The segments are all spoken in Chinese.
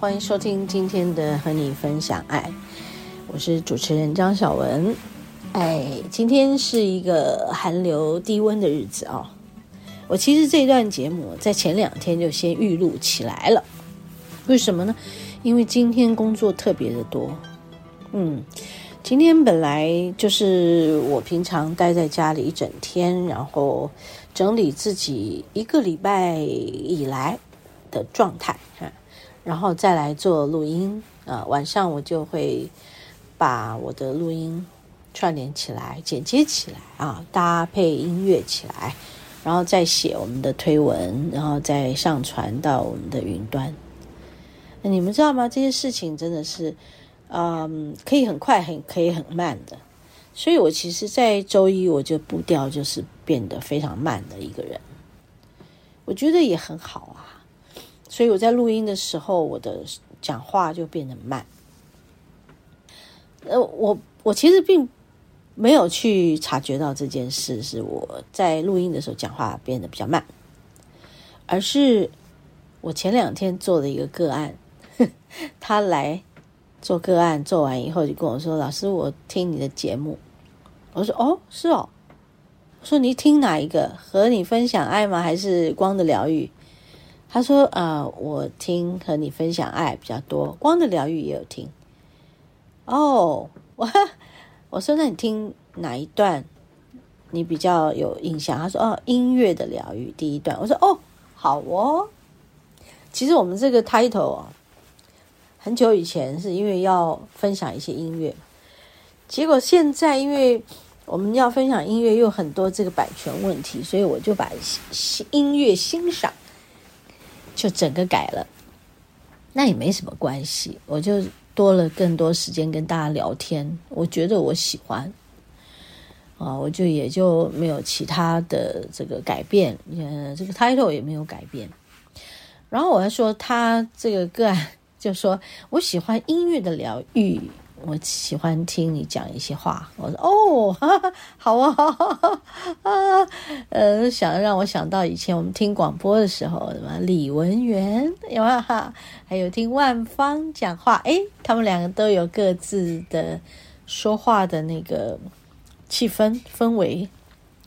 欢迎收听今天的和你分享爱，我是主持人张小文。哎，今天是一个寒流低温的日子、哦。我其实这段节目在前两天就先预录起来了，为什么呢？因为今天工作特别的多。嗯，今天本来就是我平常待在家里一整天，然后整理自己一个礼拜以来的状态哈。然后再来做录音，呃，晚上我就会把我的录音串联起来、剪接起来啊，搭配音乐起来，然后再写我们的推文，然后再上传到我们的云端。你们知道吗？这些事情真的是，嗯，可以很快，很可以很慢的。所以我其实，在周一我就步调就是变得非常慢的一个人，我觉得也很好啊。所以我在录音的时候，我的讲话就变得慢。呃，我我其实并没有去察觉到这件事，是我在录音的时候讲话变得比较慢，而是我前两天做的一个个案，他来做个案，做完以后就跟我说：“老师，我听你的节目。”我说：“哦，是哦。”说：“你听哪一个？和你分享爱吗？还是光的疗愈？”他说：“啊、我听和你分享爱比较多，光的疗愈也有听。哦，我 我说，那你听哪一段你比较有印象？”他说：“哦，音乐的疗愈第一段。”我说：“哦，好哦。”其实我们这个 title 哦，很久以前是因为要分享一些音乐，结果现在因为我们要分享音乐，又很多这个版权问题，所以我就把音乐欣赏。就整个改了，那也没什么关系，我就多了更多时间跟大家聊天。我觉得我喜欢啊，我就也就没有其他的这个改变，呃，这个 title 也没有改变。然后我还说他这个个案，就说我喜欢音乐的疗愈。我喜欢听你讲一些话，我说哦，哈哈好啊，哈哈啊，呃，想让我想到以前我们听广播的时候，什么李文源有没有？还有听万芳讲话，诶，他们两个都有各自的说话的那个气氛氛围，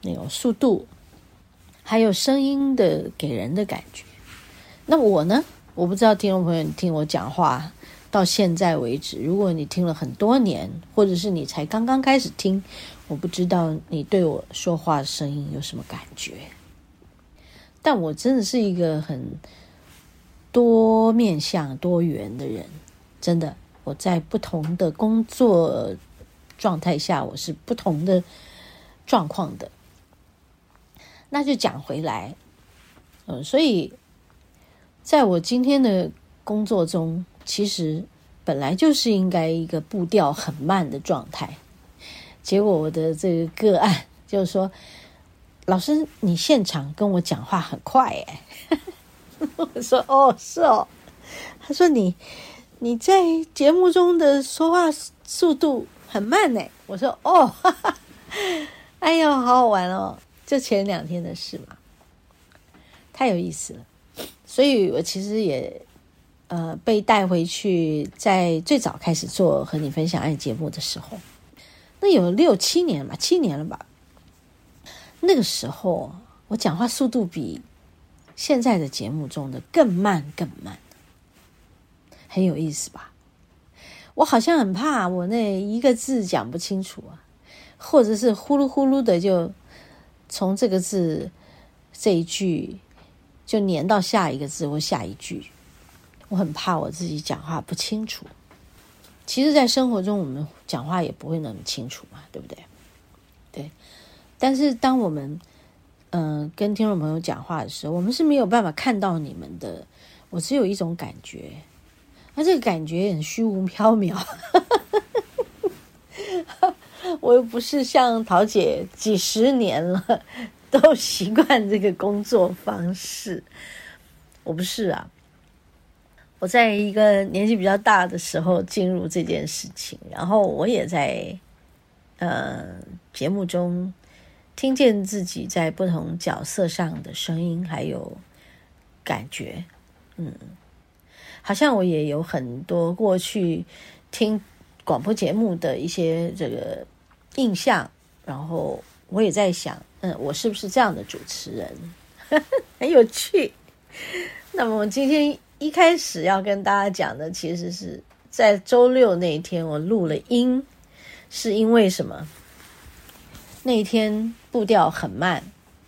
那种速度，还有声音的给人的感觉。那我呢？我不知道听众朋友，你听我讲话。到现在为止，如果你听了很多年，或者是你才刚刚开始听，我不知道你对我说话声音有什么感觉。但我真的是一个很多面向、多元的人，真的。我在不同的工作状态下，我是不同的状况的。那就讲回来，嗯，所以在我今天的工作中。其实本来就是应该一个步调很慢的状态，结果我的这个个案就是说，老师你现场跟我讲话很快哎，我说哦是哦，他说你你在节目中的说话速度很慢呢，我说哦，哈哈，哎呦好好玩哦，就前两天的事嘛，太有意思了，所以我其实也。呃，被带回去，在最早开始做和你分享爱节目的时候，那有六七年吧，七年了吧。那个时候，我讲话速度比现在的节目中的更慢，更慢，很有意思吧？我好像很怕我那一个字讲不清楚啊，或者是呼噜呼噜的就从这个字这一句就粘到下一个字或下一句。我很怕我自己讲话不清楚。其实，在生活中，我们讲话也不会那么清楚嘛，对不对？对。但是，当我们嗯、呃、跟听众朋友讲话的时候，我们是没有办法看到你们的。我只有一种感觉，那这个感觉很虚无缥缈。我又不是像桃姐几十年了都习惯这个工作方式，我不是啊。我在一个年纪比较大的时候进入这件事情，然后我也在呃节目中听见自己在不同角色上的声音，还有感觉，嗯，好像我也有很多过去听广播节目的一些这个印象，然后我也在想，嗯，我是不是这样的主持人？很有趣。那么我今天。一开始要跟大家讲的，其实是在周六那一天，我录了音，是因为什么？那天步调很慢，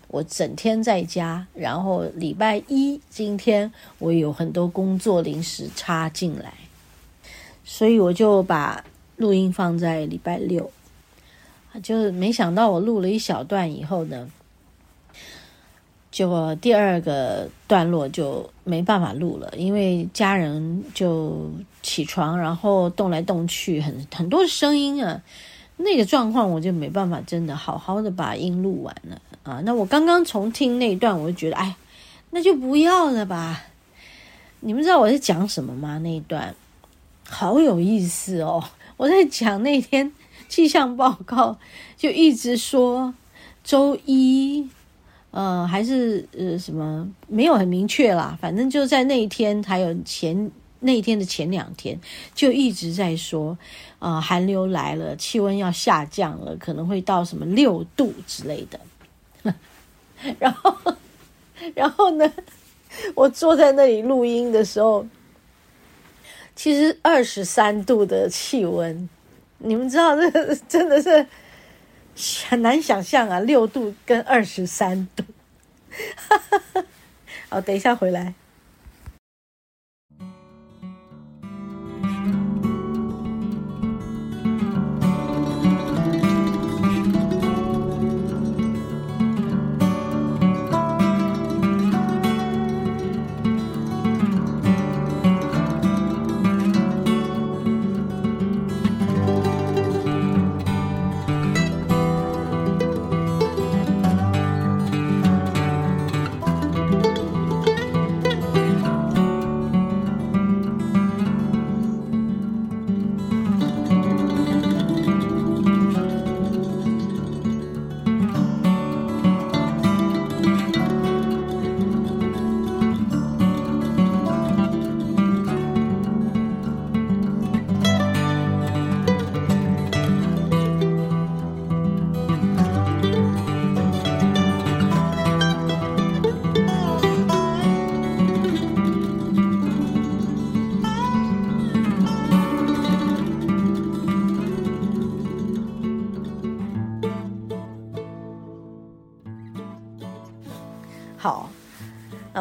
我整天在家，然后礼拜一今天我有很多工作临时插进来，所以我就把录音放在礼拜六，就是没想到我录了一小段以后呢。结果第二个段落就没办法录了，因为家人就起床，然后动来动去，很很多声音啊，那个状况我就没办法真的好好的把音录完了啊。那我刚刚重听那一段，我就觉得，哎，那就不要了吧。你们知道我在讲什么吗？那一段好有意思哦。我在讲那天气象报告，就一直说周一。呃，还是呃什么没有很明确啦，反正就在那一天，还有前那一天的前两天，就一直在说，呃，寒流来了，气温要下降了，可能会到什么六度之类的。然后，然后呢，我坐在那里录音的时候，其实二十三度的气温，你们知道这真的是。很难想象啊，六度跟二十三度，哈 哈好，等一下回来。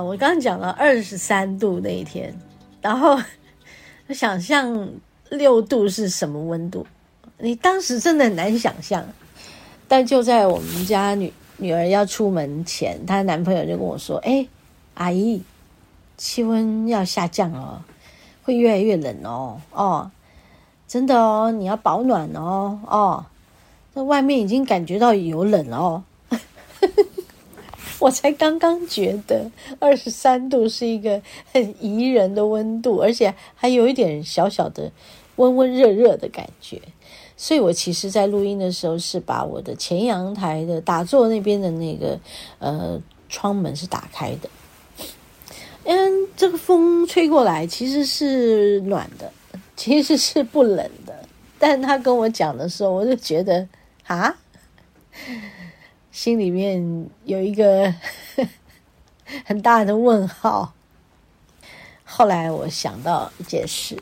我刚刚讲了二十三度那一天，然后 想象六度是什么温度？你当时真的很难想象。但就在我们家女女儿要出门前，她男朋友就跟我说：“哎，阿姨，气温要下降哦，会越来越冷哦，哦，真的哦，你要保暖哦，哦，在外面已经感觉到有冷哦。” 我才刚刚觉得二十三度是一个很宜人的温度，而且还有一点小小的温温热热的感觉。所以我其实，在录音的时候是把我的前阳台的打坐那边的那个呃窗门是打开的，嗯，这个风吹过来其实是暖的，其实是不冷的。但他跟我讲的时候，我就觉得啊。心里面有一个 很大的问号。后来我想到一件事，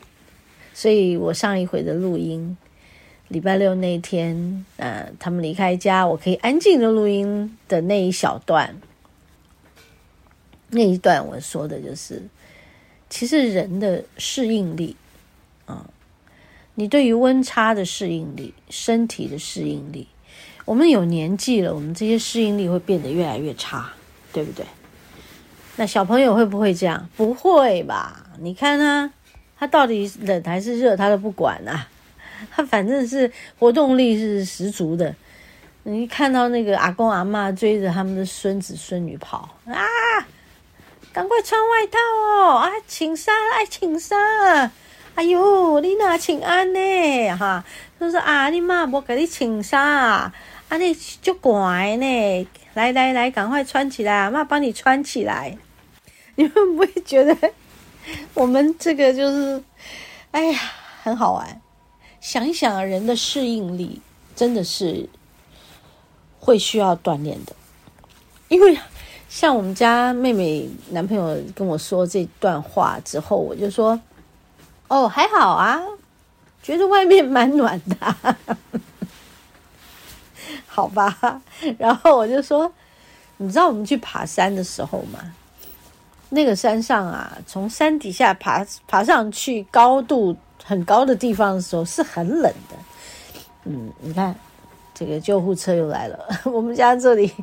所以我上一回的录音，礼拜六那天，呃，他们离开家，我可以安静的录音的那一小段，那一段我说的就是，其实人的适应力，啊，你对于温差的适应力，身体的适应力。我们有年纪了，我们这些适应力会变得越来越差，对不对？那小朋友会不会这样？不会吧？你看他，他到底冷还是热，他都不管啊。他反正是活动力是十足的。你看到那个阿公阿嬷追着他们的孙子孙女跑啊，赶快穿外套哦！啊，请上，爱请上。哎呦，你哪请安呢？哈，他说啊，你妈我给你请上，啊，你就乖呢。来来来，赶快穿起来，妈帮你穿起来。你们不会觉得我们这个就是，哎呀，很好玩。想一想，人的适应力真的是会需要锻炼的。因为像我们家妹妹男朋友跟我说这段话之后，我就说：“哦，还好啊，觉得外面蛮暖的。” 好吧。然后我就说：“你知道我们去爬山的时候吗？那个山上啊，从山底下爬爬上去，高度。”很高的地方的时候是很冷的，嗯，你看这个救护车又来了。我们家这里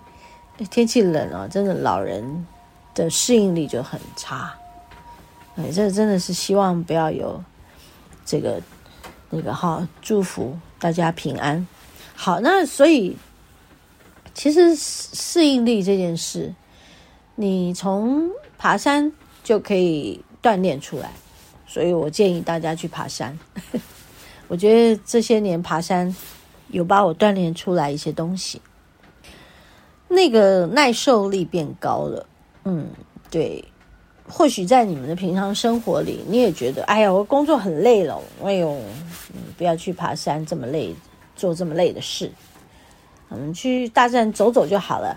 天气冷啊，真的老人的适应力就很差。哎，这真的是希望不要有这个那个哈，祝福大家平安。好，那所以其实适应力这件事，你从爬山就可以锻炼出来。所以我建议大家去爬山。我觉得这些年爬山有把我锻炼出来一些东西，那个耐受力变高了。嗯，对。或许在你们的平常生活里，你也觉得，哎呀，我工作很累了，哎呦，你不要去爬山这么累，做这么累的事。我们去大自然走走就好了。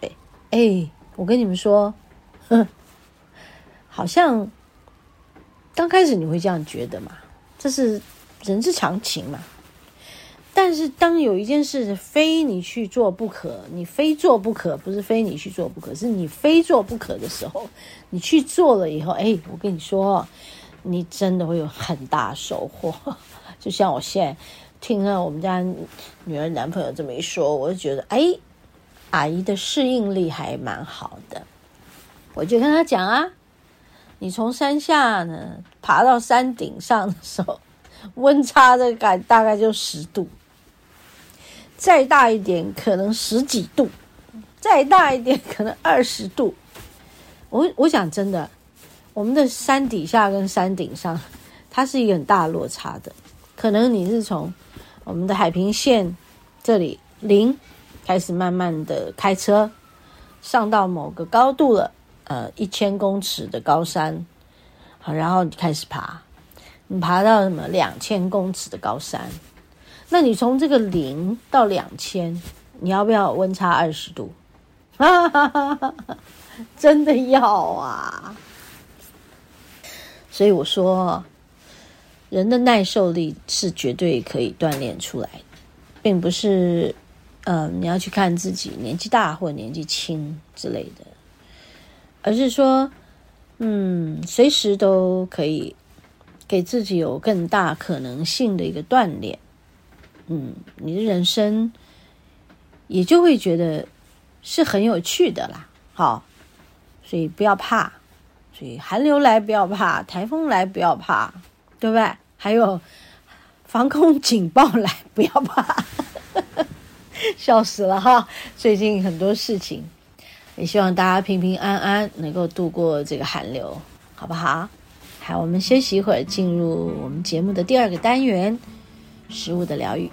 对，哎，我跟你们说，哼，好像。刚开始你会这样觉得嘛？这是人之常情嘛。但是当有一件事非你去做不可，你非做不可，不是非你去做不可，是你非做不可的时候，你去做了以后，哎，我跟你说，你真的会有很大收获。就像我现在听了我们家女儿男朋友这么一说，我就觉得，哎，阿姨的适应力还蛮好的。我就跟他讲啊。你从山下呢爬到山顶上的时候，温差的感大概就十度，再大一点可能十几度，再大一点可能二十度。我我想真的，我们的山底下跟山顶上，它是一个很大落差的。可能你是从我们的海平线这里零开始，慢慢的开车上到某个高度了。呃，一千公尺的高山，好，然后你开始爬，你爬到什么两千公尺的高山，那你从这个零到两千，你要不要温差二十度？真的要啊！所以我说，人的耐受力是绝对可以锻炼出来的，并不是，嗯、呃，你要去看自己年纪大或年纪轻之类的。而是说，嗯，随时都可以给自己有更大可能性的一个锻炼，嗯，你的人生也就会觉得是很有趣的啦。好，所以不要怕，所以寒流来不要怕，台风来不要怕，对不对？还有防空警报来不要怕，笑死了哈！最近很多事情。也希望大家平平安安，能够度过这个寒流，好不好？好，我们休息一会儿，进入我们节目的第二个单元——食物的疗愈。